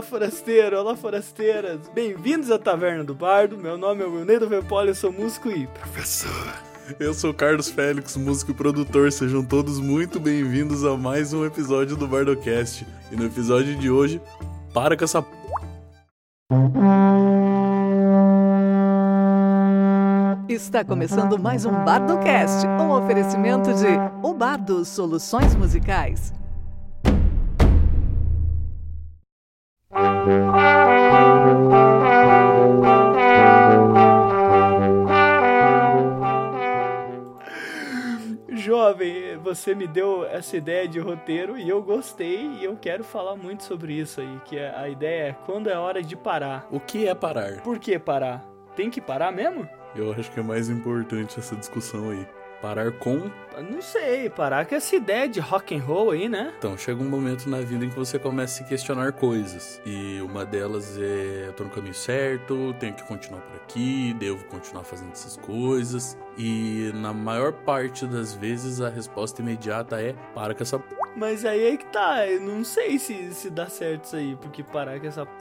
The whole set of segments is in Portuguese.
Olá, forasteiro, olá, forasteiras. Bem-vindos à Taverna do Bardo. Meu nome é Wilnedo Vepoli, eu sou músico e professor. Eu sou Carlos Félix, músico e produtor. Sejam todos muito bem-vindos a mais um episódio do Bardocast. E no episódio de hoje, para com essa. Está começando mais um Bardocast, um oferecimento de O Bardo Soluções Musicais. Jovem, você me deu essa ideia de roteiro e eu gostei e eu quero falar muito sobre isso aí, que a ideia é quando é hora de parar. O que é parar? Por que parar? Tem que parar mesmo? Eu acho que é mais importante essa discussão aí. Parar com. Não sei, parar com essa ideia de rock and roll aí, né? Então, chega um momento na vida em que você começa a se questionar coisas. E uma delas é: eu tô no caminho certo, tenho que continuar por aqui, devo continuar fazendo essas coisas. E na maior parte das vezes a resposta imediata é: para com essa p. Mas aí é que tá, eu não sei se, se dá certo isso aí, porque parar com essa p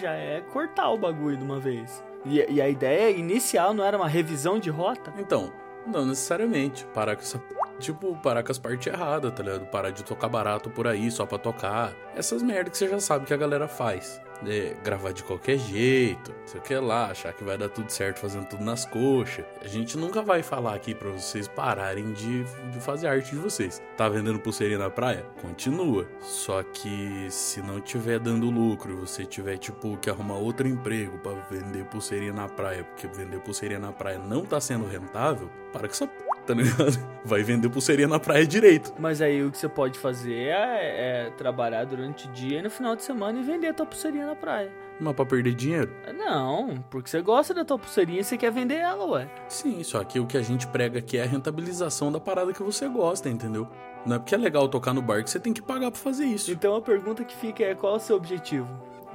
já é cortar o bagulho de uma vez. E, e a ideia inicial não era uma revisão de rota? Então, não necessariamente. Parar com essa. Tipo, parar com as partes erradas, tá ligado? Parar de tocar barato por aí só pra tocar. Essas merdas que você já sabe que a galera faz. É, gravar de qualquer jeito, sei o que lá, achar que vai dar tudo certo fazendo tudo nas coxas. A gente nunca vai falar aqui pra vocês pararem de, de fazer arte de vocês. Tá vendendo pulseirinha na praia? Continua. Só que se não tiver dando lucro e você tiver, tipo, que arrumar outro emprego para vender pulseirinha na praia, porque vender pulseirinha na praia não tá sendo rentável, para com essa tá ligado? Vai vender pulseirinha na praia direito. Mas aí o que você pode fazer é, é trabalhar durante o dia e no final de semana e vender a tua pulseirinha na praia. Mas pra perder dinheiro? Não, porque você gosta da tua pulseirinha e você quer vender ela, ué. Sim, só que o que a gente prega aqui é a rentabilização da parada que você gosta, entendeu? Não é porque é legal tocar no bar que você tem que pagar pra fazer isso. Então a pergunta que fica é qual é o seu objetivo?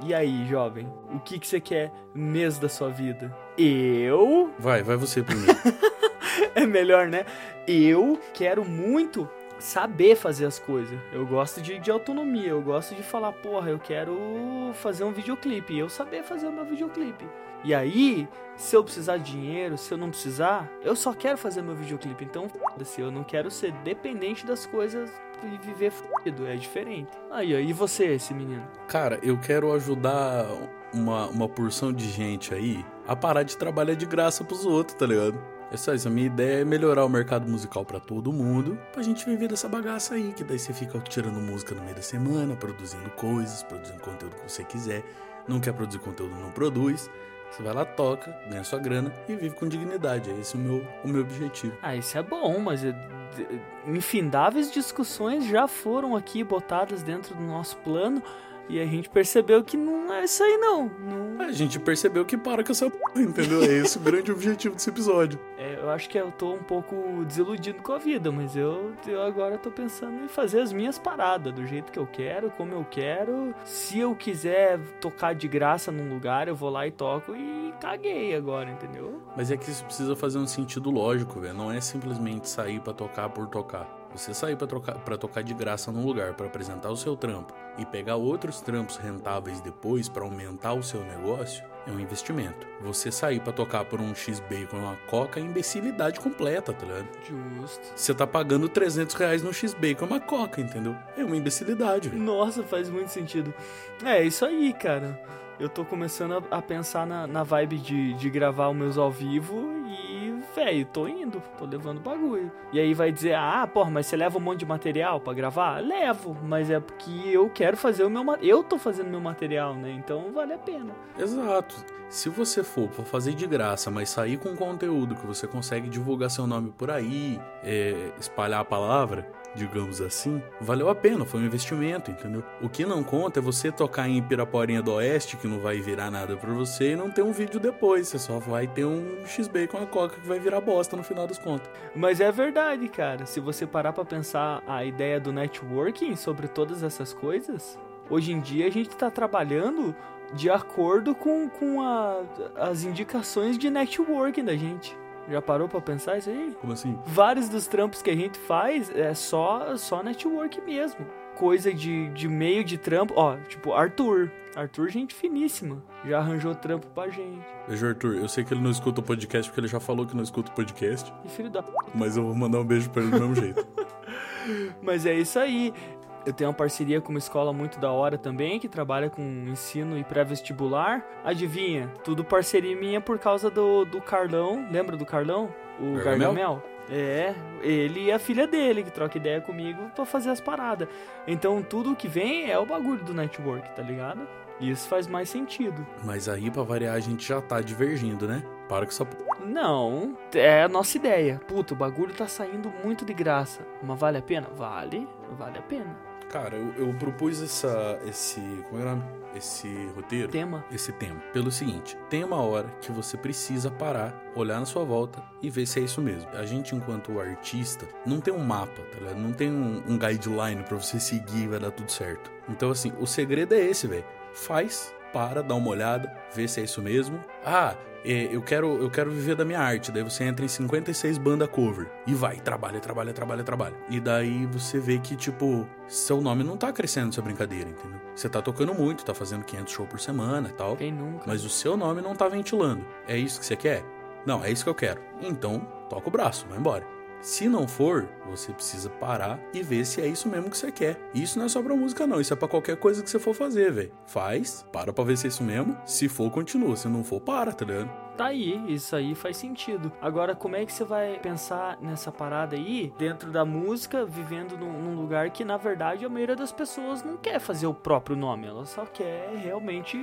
E aí, jovem? O que, que você quer mês da sua vida? Eu? Vai, vai você primeiro. é melhor, né? Eu quero muito saber fazer as coisas. Eu gosto de, de, autonomia, eu gosto de falar, porra, eu quero fazer um videoclipe, eu saber fazer o meu videoclipe. E aí, se eu precisar de dinheiro, se eu não precisar, eu só quero fazer meu videoclipe. Então, foda-se, eu não quero ser dependente das coisas e viver fodido, é diferente. Aí, aí, você, esse menino? Cara, eu quero ajudar uma, uma porção de gente aí a parar de trabalhar de graça pros outros, tá ligado? É só isso, a minha ideia é melhorar o mercado musical para todo mundo, pra gente viver dessa bagaça aí, que daí você fica tirando música no meio da semana, produzindo coisas, produzindo conteúdo que você quiser. Não quer produzir conteúdo, não produz. Você vai lá, toca, ganha sua grana e vive com dignidade. É esse o meu, o meu objetivo. Ah, isso é bom, mas infindáveis discussões já foram aqui botadas dentro do nosso plano e a gente percebeu que não é isso aí, não. não... A gente percebeu que para com essa p, entendeu? É esse o grande objetivo desse episódio. É, eu acho que eu tô um pouco desiludido com a vida, mas eu, eu agora tô pensando em fazer as minhas paradas do jeito que eu quero, como eu quero. Se eu quiser tocar de graça num lugar, eu vou lá e toco e caguei agora, entendeu? Mas é que isso precisa fazer um sentido lógico, velho. Não é simplesmente sair para tocar por tocar. Você sair para tocar de graça num lugar para apresentar o seu trampo e pegar outros trampos rentáveis depois para aumentar o seu negócio é um investimento. Você sair para tocar por um X-Bacon e uma Coca é imbecilidade completa, tá ligado? Justo. Você tá pagando 300 reais no X-Bacon e uma Coca, entendeu? É uma imbecilidade, velho. Nossa, faz muito sentido. É, isso aí, cara. Eu tô começando a, pensar na, na vibe de, de gravar os meus ao vivo e, velho, tô indo, tô levando bagulho. E aí vai dizer, ah, porra, mas você leva um monte de material para gravar? Levo, mas é porque eu quero fazer o meu Eu tô fazendo meu material, né? Então vale a pena. Exato. Se você for pra fazer de graça, mas sair com conteúdo que você consegue divulgar seu nome por aí, é, espalhar a palavra, digamos assim, valeu a pena, foi um investimento, entendeu? O que não conta é você tocar em Piraporinha do Oeste, que não vai virar nada pra você, e não ter um vídeo depois, você só vai ter um XB com a coca que vai virar bosta no final das contas. Mas é verdade, cara, se você parar pra pensar a ideia do networking sobre todas essas coisas, hoje em dia a gente tá trabalhando de acordo com, com a, as indicações de networking da gente. Já parou pra pensar isso aí? Como assim? Vários dos trampos que a gente faz é só, só network mesmo. Coisa de, de meio de trampo. Ó, tipo, Arthur. Arthur, gente finíssima. Já arranjou trampo pra gente. Beijo, Arthur. Eu sei que ele não escuta o podcast porque ele já falou que não escuta o podcast. E filho da p... Mas eu vou mandar um beijo pra ele do mesmo jeito. Mas é isso aí. Eu tenho uma parceria com uma escola muito da hora também, que trabalha com ensino e pré-vestibular. Adivinha? Tudo parceria minha por causa do, do Carlão. Lembra do Carlão? O Gargamel? Gargamel? É, ele e a filha dele que troca ideia comigo pra fazer as paradas. Então tudo que vem é o bagulho do network, tá ligado? Isso faz mais sentido. Mas aí, pra variar, a gente já tá divergindo, né? Para com essa p... Não, é a nossa ideia. Puta, o bagulho tá saindo muito de graça. Mas vale a pena? Vale, vale a pena. Cara, eu, eu propus essa, esse. Como é o nome? Esse roteiro. Tema. Esse tema. Pelo seguinte: tem uma hora que você precisa parar, olhar na sua volta e ver se é isso mesmo. A gente, enquanto artista, não tem um mapa, tá ligado? Não tem um, um guideline pra você seguir e vai dar tudo certo. Então, assim, o segredo é esse, velho. Faz, para, dá uma olhada, vê se é isso mesmo. Ah, é, eu quero, eu quero viver da minha arte. Daí você entra em 56 banda cover e vai, trabalha, trabalha, trabalha, trabalha. E daí você vê que, tipo, seu nome não tá crescendo nessa brincadeira, entendeu? Você tá tocando muito, tá fazendo 500 shows por semana e tal. Quem nunca? Mas o seu nome não tá ventilando. É isso que você quer? Não, é isso que eu quero. Então, toca o braço, vai embora. Se não for, você precisa parar e ver se é isso mesmo que você quer. Isso não é só pra música, não. Isso é pra qualquer coisa que você for fazer, velho. Faz, para pra ver se é isso mesmo. Se for, continua. Se não for, para, tá ligado? Tá aí, isso aí faz sentido. Agora, como é que você vai pensar nessa parada aí, dentro da música, vivendo num, num lugar que, na verdade, a maioria das pessoas não quer fazer o próprio nome, ela só quer realmente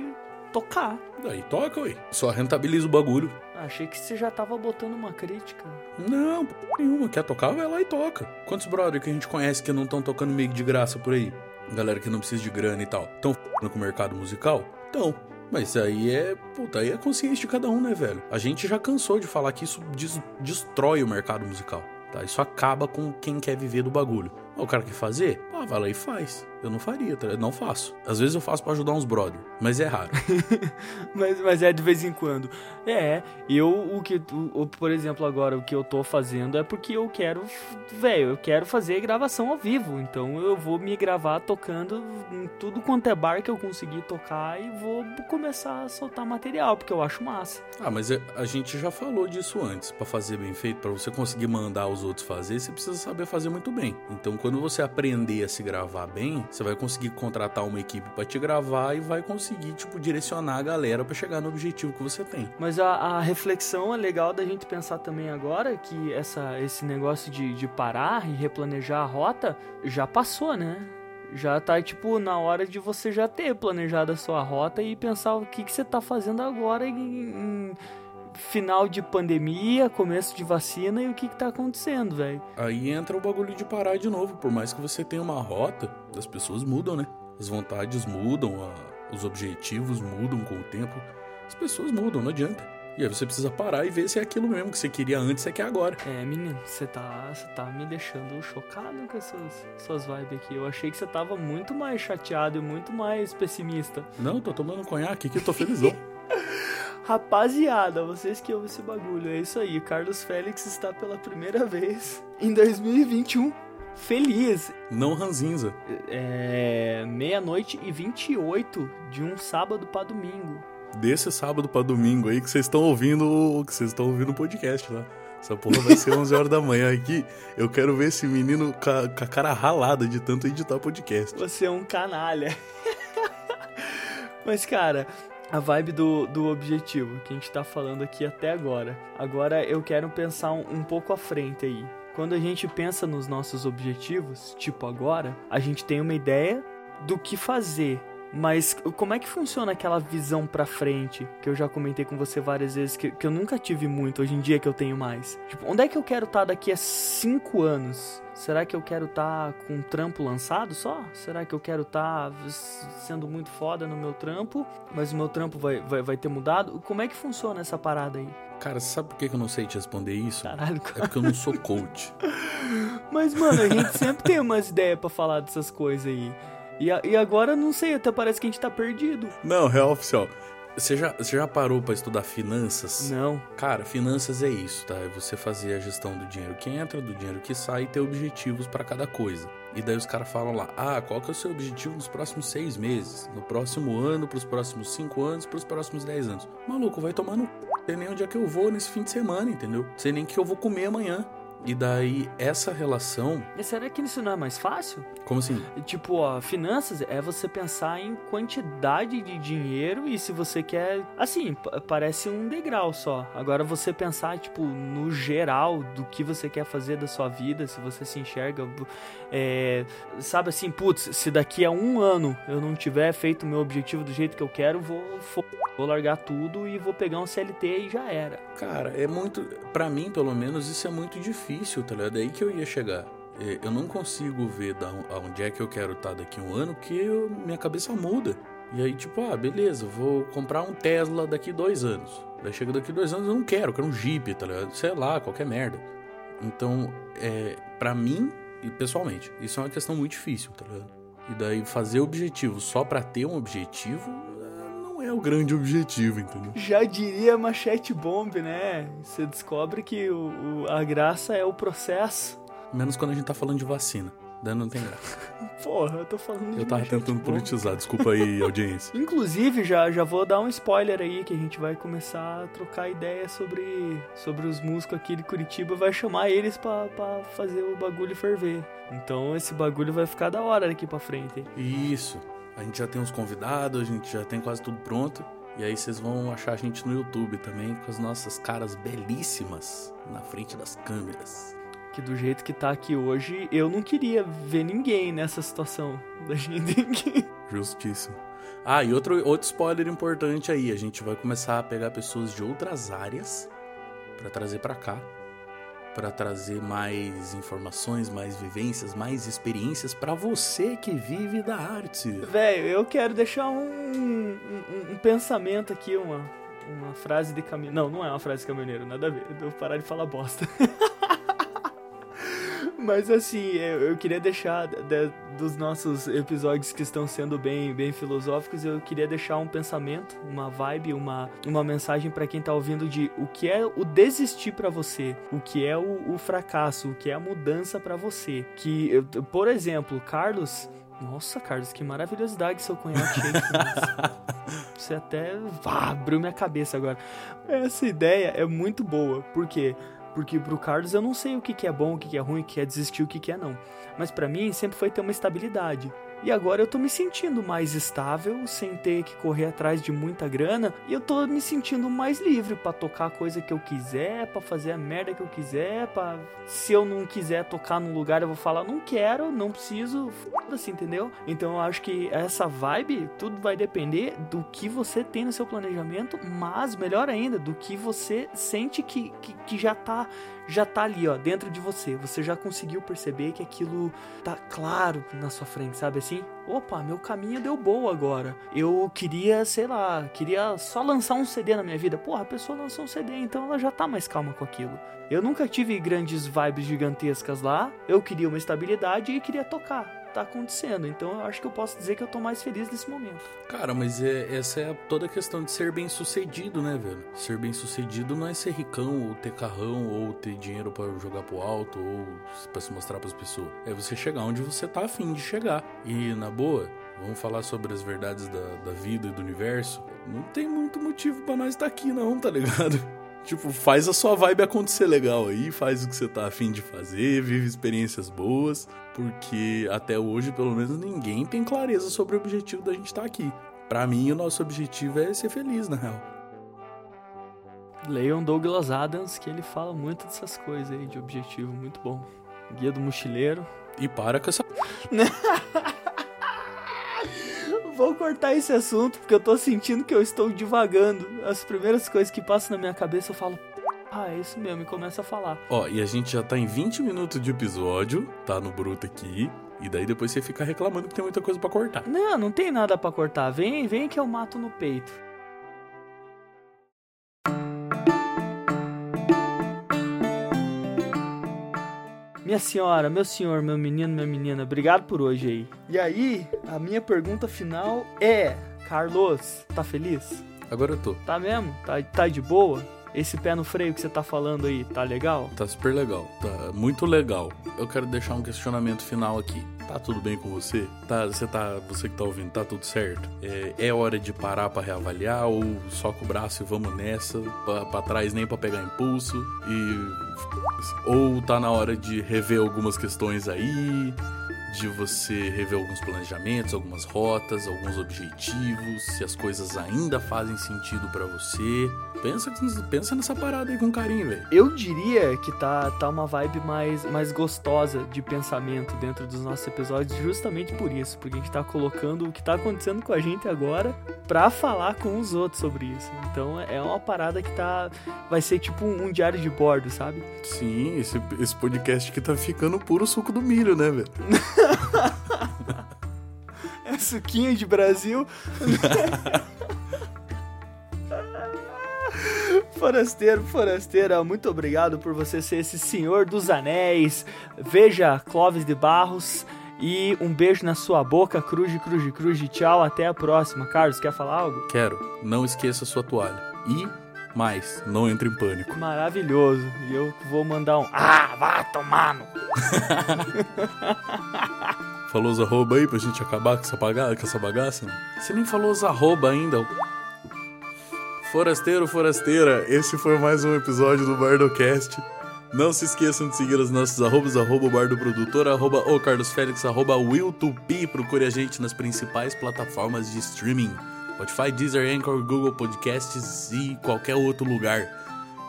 tocar. Daí toca, ué. Só rentabiliza o bagulho. Achei que você já tava botando uma crítica. Não, nenhuma. Quer tocar, vai lá e toca. Quantos brother que a gente conhece que não estão tocando meio de graça por aí? Galera que não precisa de grana e tal. Tão f***ando com o mercado musical? Então. Mas aí é. Puta, aí é consciência de cada um, né, velho? A gente já cansou de falar que isso des- destrói o mercado musical. Tá? Isso acaba com quem quer viver do bagulho. O cara quer fazer? Ah, vai lá e faz. Eu não faria, tá? não faço. Às vezes eu faço pra ajudar uns brother, mas é raro. Mas, mas é de vez em quando. É, eu, o que, o, por exemplo, agora o que eu tô fazendo é porque eu quero, velho, eu quero fazer gravação ao vivo. Então eu vou me gravar tocando em tudo quanto é bar que eu conseguir tocar e vou começar a soltar material, porque eu acho massa. Ah, mas é- a gente já falou disso antes. Pra fazer bem feito, pra você conseguir mandar os outros fazer, você precisa saber fazer muito bem. Então, quando você aprender se gravar bem, você vai conseguir contratar uma equipe pra te gravar e vai conseguir, tipo, direcionar a galera pra chegar no objetivo que você tem. Mas a, a reflexão é legal da gente pensar também agora que essa, esse negócio de, de parar e replanejar a rota já passou, né? Já tá, tipo, na hora de você já ter planejado a sua rota e pensar o que, que você tá fazendo agora em, em final de pandemia, começo de vacina e o que, que tá acontecendo, velho. Aí entra o bagulho de parar de novo. Por mais que você tenha uma rota, as pessoas mudam, né? As vontades mudam, a- os objetivos mudam com o tempo. As pessoas mudam, não adianta. E aí você precisa parar e ver se é aquilo mesmo que você queria antes, você quer agora. É, menino, você tá, você tá me deixando chocado com essas suas vibes aqui. Eu achei que você tava muito mais chateado e muito mais pessimista. Não, tô tomando conhaque aqui, tô felizão. Rapaziada, vocês que ouvem esse bagulho, é isso aí. Carlos Félix está pela primeira vez em 2021 feliz. não ranzinza. É meia-noite e 28 de um sábado pra domingo. Desse sábado pra domingo aí que vocês estão ouvindo, que vocês estão ouvindo o podcast lá. Essa porra vai ser 11 horas da manhã aqui. Eu quero ver esse menino com a, com a cara ralada de tanto editar podcast. Você é um canalha. Mas, cara, a vibe do, do objetivo que a gente tá falando aqui até agora. Agora eu quero pensar um, um pouco à frente aí. Quando a gente pensa nos nossos objetivos, tipo agora, a gente tem uma ideia do que fazer. Mas como é que funciona aquela visão pra frente que eu já comentei com você várias vezes que, que eu nunca tive muito, hoje em dia que eu tenho mais? Tipo, onde é que eu quero estar daqui a cinco anos? Será que eu quero estar com um trampo lançado só? Será que eu quero estar sendo muito foda no meu trampo, mas o meu trampo vai, vai, vai ter mudado? Como é que funciona essa parada aí? Cara, sabe por que eu não sei te responder isso? Caralho, É porque eu não sou coach. Mas, mano, a gente sempre tem umas ideias pra falar dessas coisas aí. E, a- e agora, não sei, até parece que a gente tá perdido. Não, real oficial. Você já, você já parou pra estudar finanças? Não. Cara, finanças é isso, tá? É você fazer a gestão do dinheiro que entra, do dinheiro que sai e ter objetivos pra cada coisa. E daí os caras falam lá, ah, qual que é o seu objetivo nos próximos seis meses? No próximo ano, pros próximos cinco anos, pros próximos dez anos. Maluco, vai tomar no c... Sei nem onde é que eu vou nesse fim de semana, entendeu? Sei nem o que eu vou comer amanhã. E daí, essa relação. E será que isso não é mais fácil? Como assim? Tipo, ó, finanças é você pensar em quantidade de dinheiro e se você quer. Assim, parece um degrau só. Agora você pensar, tipo, no geral do que você quer fazer da sua vida, se você se enxerga. é, sabe assim, putz, se daqui a um ano eu não tiver feito o meu objetivo do jeito que eu quero, vou, vou largar tudo e vou pegar um CLT e já era. Cara, é muito. Pra mim, pelo menos, isso é muito difícil, tá ligado? É aí que eu ia chegar. É, Eu não consigo ver da on- aonde é que eu quero estar daqui a um ano, porque eu- minha cabeça muda. E aí, tipo, ah, beleza, vou comprar um Tesla daqui dois anos. Daí chega daqui dois anos, eu não quero, eu quero um Jeep, tá ligado? Sei lá, qualquer merda. Então, é, pra mim, e pessoalmente, isso é uma questão muito difícil, tá ligado? E daí fazer objetivo só pra ter um objetivo não é o grande objetivo, entendeu? Já diria Machete Bomb, né? Você descobre que o- o- a graça é o processo. Menos quando a gente tá falando de vacina. Daí não tem graça. Porra, eu tô falando de Eu tava tentando politizar, desculpa aí, audiência. Inclusive, já, já vou dar um spoiler aí, que a gente vai começar a trocar ideia sobre, sobre os músicos aqui de Curitiba, vai chamar eles pra, pra fazer o bagulho ferver. Então esse bagulho vai ficar da hora daqui pra frente. hein? Isso. A gente já tem uns convidados, a gente já tem quase tudo pronto. E aí vocês vão achar a gente no YouTube também, com as nossas caras belíssimas na frente das câmeras. Que do jeito que tá aqui hoje, eu não queria ver ninguém nessa situação da gente. Justíssimo. Ah, e outro, outro spoiler importante aí, a gente vai começar a pegar pessoas de outras áreas pra trazer pra cá, Pra trazer mais informações, mais vivências, mais experiências pra você que vive da arte. Velho, eu quero deixar um, um, um- pensamento aqui, uma, uma frase de caminhoneiro. Não, não é uma frase de caminhoneiro, nada a ver. Eu vou parar de falar bosta. Mas assim, eu, eu queria deixar de- dos nossos episódios que estão sendo bem, bem filosóficos, eu queria deixar um pensamento, uma vibe, uma, uma mensagem pra quem tá ouvindo de o que é o desistir pra você, o que é o, o fracasso, o que é a mudança pra você. Que, eu- por exemplo, Carlos. Nossa, Carlos, que maravilhosidade seu cunhado cheio de. Você até vá, abriu minha cabeça agora. Essa ideia é muito boa. Por quê? Porque pro Carlos eu não sei o que, que é bom, o que, que é ruim, o que é desistir, o que, que é não. Mas pra mim sempre foi ter uma estabilidade. E agora eu tô me sentindo mais estável, sem ter que correr atrás de muita grana, e eu tô me sentindo mais livre pra tocar a coisa que eu quiser, pra fazer a merda que eu quiser, para se eu não quiser tocar num lugar eu vou falar não quero, não preciso, foda-se, entendeu? Então eu acho que essa vibe tudo vai depender do que você tem no seu planejamento, mas melhor ainda, do que você sente que, que, que já tá já tá ali, ó, dentro de você. Você já conseguiu perceber que aquilo tá claro na sua frente, sabe assim? Opa, meu caminho deu boa agora. Eu queria, sei lá, queria só lançar um CD na minha vida. Porra, a pessoa lançou um CD, então ela já tá mais calma com aquilo. Eu nunca tive grandes vibes gigantescas lá. Eu queria uma estabilidade e queria tocar. Tá acontecendo, então eu acho que eu posso dizer que eu tô mais feliz nesse momento. Cara, mas é, essa é toda a questão de ser bem sucedido, né, velho? Ser bem sucedido não é ser ricão, ou ter carrão, ou ter dinheiro pra jogar pro alto, ou pra se mostrar pras pessoas. É você chegar onde você tá afim de chegar. E, na boa, vamos falar sobre as verdades da, da vida e do universo. Não tem muito motivo pra nós estar aqui, não, tá ligado? Tipo, faz a sua vibe acontecer legal aí, faz o que você tá afim de fazer, vive experiências boas, porque até hoje, pelo menos, ninguém tem clareza sobre o objetivo da gente estar aqui. Pra mim, o nosso objetivo é ser feliz, na real. Leiam Douglas Adams, que ele fala muito dessas coisas aí de objetivo, muito bom. Guia do Mochileiro. E para com essa. Vou cortar esse assunto porque eu tô sentindo que eu estou divagando. As primeiras coisas que passam na minha cabeça eu falo, ah, é isso mesmo, e começo a falar. Ó, e a gente já tá em 20 minutos de episódio, tá no bruto aqui. E daí depois você fica reclamando que tem muita coisa pra cortar. Não, não tem nada pra cortar. Vem, vem que eu mato no peito. Minha senhora, meu senhor, meu menino, minha menina, obrigado por hoje aí. E aí, a minha pergunta final é: Carlos, tá feliz? Agora eu tô. Tá mesmo? Tá, tá de boa? Esse pé no freio que você tá falando aí, tá legal? Tá super legal, tá muito legal. Eu quero deixar um questionamento final aqui. Tá tudo bem com você? Tá, você tá, você que tá ouvindo, tá tudo certo? É, é hora de parar para reavaliar ou soca o braço e vamos nessa, pra trás nem para pegar impulso e ou tá na hora de rever algumas questões aí, de você rever alguns planejamentos, algumas rotas, alguns objetivos, se as coisas ainda fazem sentido para você. Pensa, pensa nessa parada aí com carinho, velho. Eu diria que tá, tá uma vibe mais, mais gostosa de pensamento dentro dos nossos episódios, justamente por isso, porque a gente tá colocando o que tá acontecendo com a gente agora pra falar com os outros sobre isso. Então é uma parada que tá. Vai ser tipo um, um diário de bordo, sabe? Sim, esse, esse podcast aqui tá ficando puro suco do milho, né, velho? é suquinho de Brasil. Forasteiro, forasteira, muito obrigado por você ser esse senhor dos anéis. Veja Clóvis de Barros e um beijo na sua boca, cruz, cruz, cruz. Tchau, até a próxima. Carlos, quer falar algo? Quero. Não esqueça sua toalha. E mais, não entre em pânico. Maravilhoso. E eu vou mandar um. Ah, vá tomar no. falou os arroba aí pra gente acabar com essa, bagaça, com essa bagaça? Você nem falou os arroba ainda. Forasteiro, forasteira, esse foi mais um episódio do Bardocast. Não se esqueçam de seguir os nossos arrobas, arroba Bardo Produtor, arroba o Carlos Félix, arroba Will2P. Procure a gente nas principais plataformas de streaming. Spotify, Deezer, Anchor, Google Podcasts e qualquer outro lugar.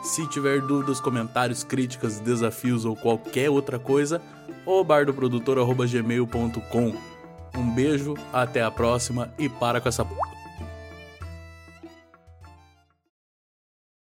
Se tiver dúvidas, comentários, críticas, desafios ou qualquer outra coisa, o bardoprodutor.gmail.com. Um beijo, até a próxima e para com essa